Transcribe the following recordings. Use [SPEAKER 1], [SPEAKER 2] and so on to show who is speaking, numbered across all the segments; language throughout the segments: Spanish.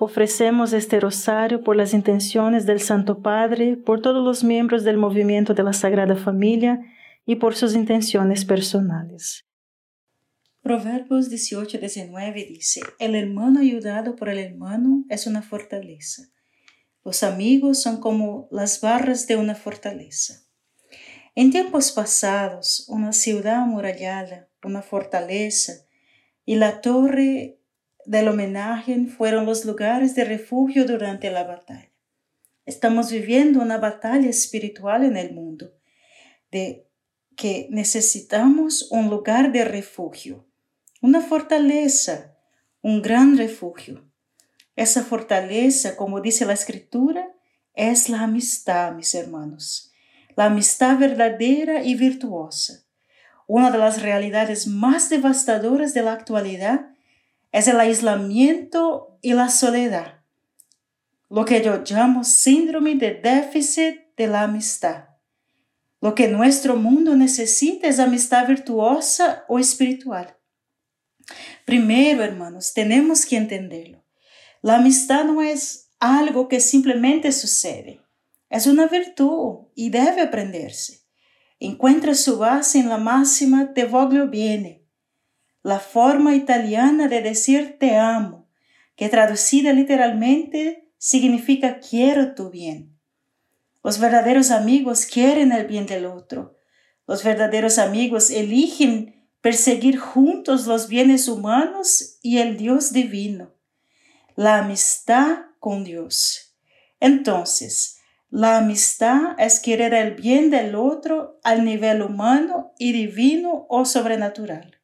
[SPEAKER 1] Ofrecemos este rosario por las intenciones del Santo Padre, por todos los miembros del movimiento de la Sagrada Familia y por sus intenciones personales. Proverbios 18-19 dice, El hermano ayudado por el hermano es una fortaleza. Los amigos son como las barras de una fortaleza. En tiempos pasados, una ciudad amurallada, una fortaleza y la torre del homenaje fueron los lugares de refugio durante la batalla. Estamos viviendo una batalla espiritual en el mundo, de que necesitamos un lugar de refugio, una fortaleza, un gran refugio. Esa fortaleza, como dice la escritura, es la amistad, mis hermanos, la amistad verdadera y virtuosa. Una de las realidades más devastadoras de la actualidad es el aislamiento y la soledad, lo que yo llamo síndrome de déficit de la amistad. Lo que nuestro mundo necesita es amistad virtuosa o espiritual. Primero, hermanos, tenemos que entenderlo. La amistad no es algo que simplemente sucede. Es una virtud y debe aprenderse. Encuentra su base en la máxima te voglio bene, la forma italiana de decir te amo, que traducida literalmente significa quiero tu bien. Los verdaderos amigos quieren el bien del otro. Los verdaderos amigos eligen perseguir juntos los bienes humanos y el Dios divino. La amistad con Dios. Entonces, la amistad es querer el bien del otro al nivel humano y divino o sobrenatural.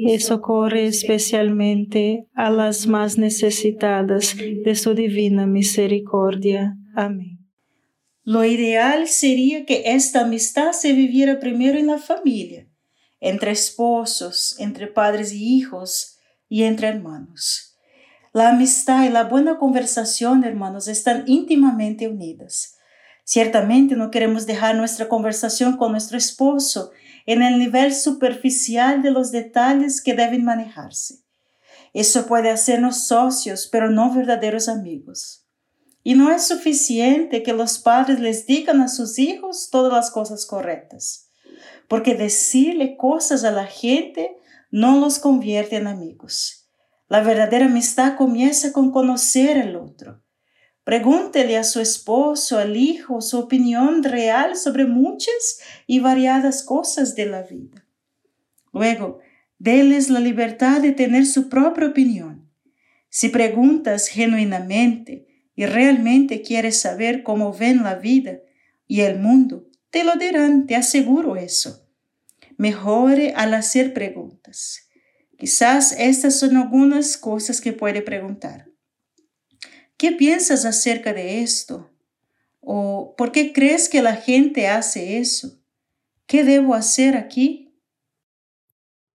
[SPEAKER 1] y socorre especialmente a las más necesitadas de su divina misericordia. Amén.
[SPEAKER 2] Lo ideal sería que esta amistad se viviera primero en la familia, entre esposos, entre padres y hijos y entre hermanos. La amistad y la buena conversación, hermanos, están íntimamente unidas. Ciertamente no queremos dejar nuestra conversación con nuestro esposo en el nivel superficial de los detalles que deben manejarse. Eso puede hacernos socios, pero no verdaderos amigos. Y no es suficiente que los padres les digan a sus hijos todas las cosas correctas, porque decirle cosas a la gente no los convierte en amigos. La verdadera amistad comienza con conocer al otro. Pregúntele a su esposo, al hijo, su opinión real sobre muchas y variadas cosas de la vida. Luego, déles la libertad de tener su propia opinión. Si preguntas genuinamente, y realmente quieres saber cómo ven la vida y el mundo, te lo dirán, te aseguro eso. Mejore al hacer preguntas. Quizás estas son algunas cosas que puede preguntar. ¿Qué piensas acerca de esto? ¿O por qué crees que la gente hace eso? ¿Qué debo hacer aquí?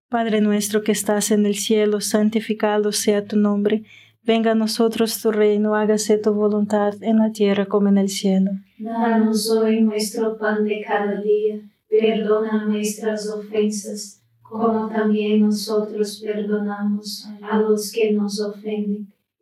[SPEAKER 1] Padre nuestro que estás en el cielo, santificado sea tu nombre Venga a nosotros tu reino, hágase tu voluntad en la tierra como en el cielo.
[SPEAKER 3] Danos hoy nuestro pan de cada día, perdona nuestras ofensas, como también nosotros perdonamos a los que nos ofenden,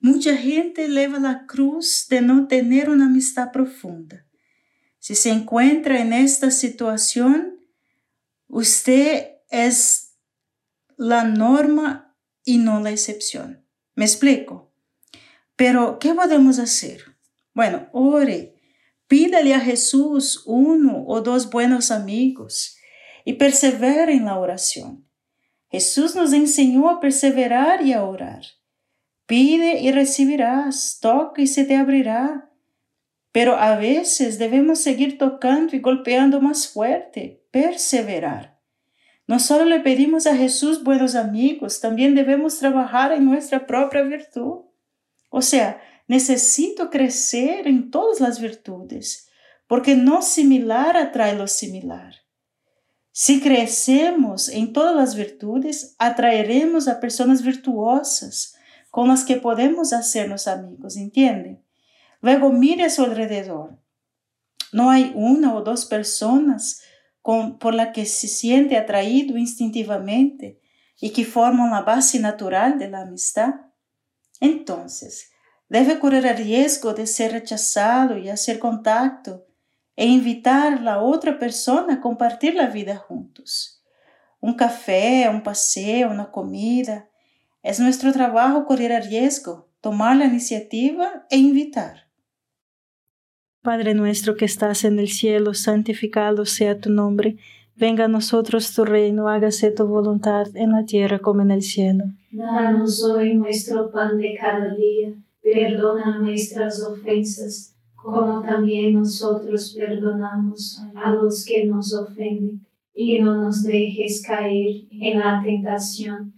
[SPEAKER 2] Mucha gente eleva la cruz de no tener una amistad profunda. Si se encuentra en esta situación, usted es la norma y no la excepción. ¿Me explico? Pero, ¿qué podemos hacer? Bueno, ore, pídale a Jesús uno o dos buenos amigos y persevere en la oración. Jesús nos enseñó a perseverar y a orar. Pide y recibirás, toca y se te abrirá. Pero a veces debemos seguir tocando y golpeando más fuerte, perseverar. No solo le pedimos a Jesús buenos amigos, también debemos trabajar en nuestra propia virtud. O sea, necesito crecer en todas las virtudes, porque no similar atrae lo similar. Si crecemos en todas las virtudes, atraeremos a personas virtuosas, con las que podemos hacernos amigos, ¿entiende? Luego mire a su alrededor. No hay una o dos personas con, por la que se siente atraído instintivamente y que forman la base natural de la amistad. Entonces, debe correr el riesgo de ser rechazado y hacer contacto e invitar a la otra persona a compartir la vida juntos. Un café, un paseo, una comida, es nuestro trabajo correr el riesgo, tomar la iniciativa e invitar.
[SPEAKER 1] Padre nuestro que estás en el cielo, santificado sea tu nombre. Venga a nosotros tu reino, hágase tu voluntad en la tierra como en el cielo.
[SPEAKER 3] Danos hoy nuestro pan de cada día, perdona nuestras ofensas, como también nosotros perdonamos a los que nos ofenden, y no nos dejes caer en la tentación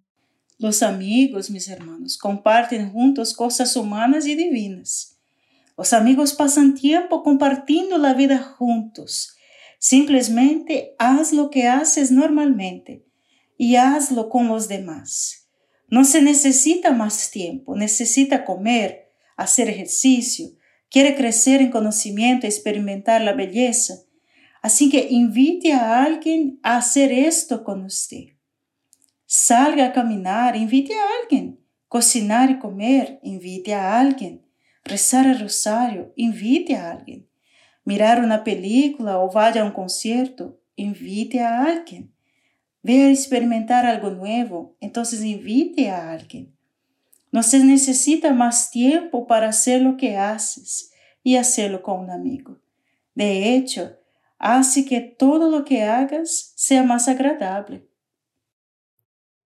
[SPEAKER 2] Los amigos, mis hermanos, comparten juntos cosas humanas y divinas. Los amigos pasan tiempo compartiendo la vida juntos. Simplemente haz lo que haces normalmente y hazlo con los demás. No se necesita más tiempo, necesita comer, hacer ejercicio, quiere crecer en conocimiento, experimentar la belleza. Así que invite a alguien a hacer esto con usted. Salga a caminar, invite a alguien. Cocinar y comer, invite a alguien. Rezar el rosario, invite a alguien. Mirar una película o vaya a un concierto, invite a alguien. Ve a experimentar algo nuevo, entonces invite a alguien. No se necesita más tiempo para hacer lo que haces y hacerlo con un amigo. De hecho, hace que todo lo que hagas sea más agradable.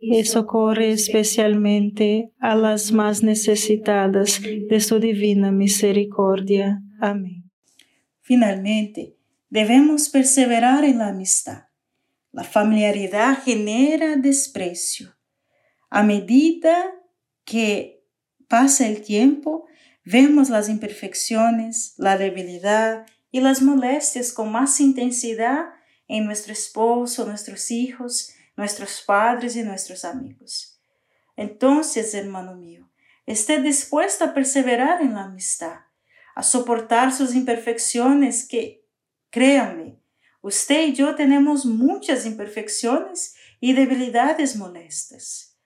[SPEAKER 1] y socorre especialmente a las más necesitadas de su divina misericordia. Amén.
[SPEAKER 2] Finalmente, debemos perseverar en la amistad. La familiaridad genera desprecio. A medida que pasa el tiempo, vemos las imperfecciones, la debilidad y las molestias con más intensidad en nuestro esposo, nuestros hijos, nuestros padres y nuestros amigos. Entonces, hermano mío, esté dispuesto a perseverar en la amistad, a soportar sus imperfecciones que, créanme, usted y yo tenemos muchas imperfecciones y debilidades molestas,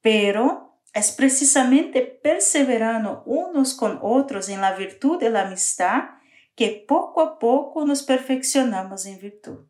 [SPEAKER 2] pero es precisamente perseverando unos con otros en la virtud de la amistad que poco a poco nos perfeccionamos en virtud.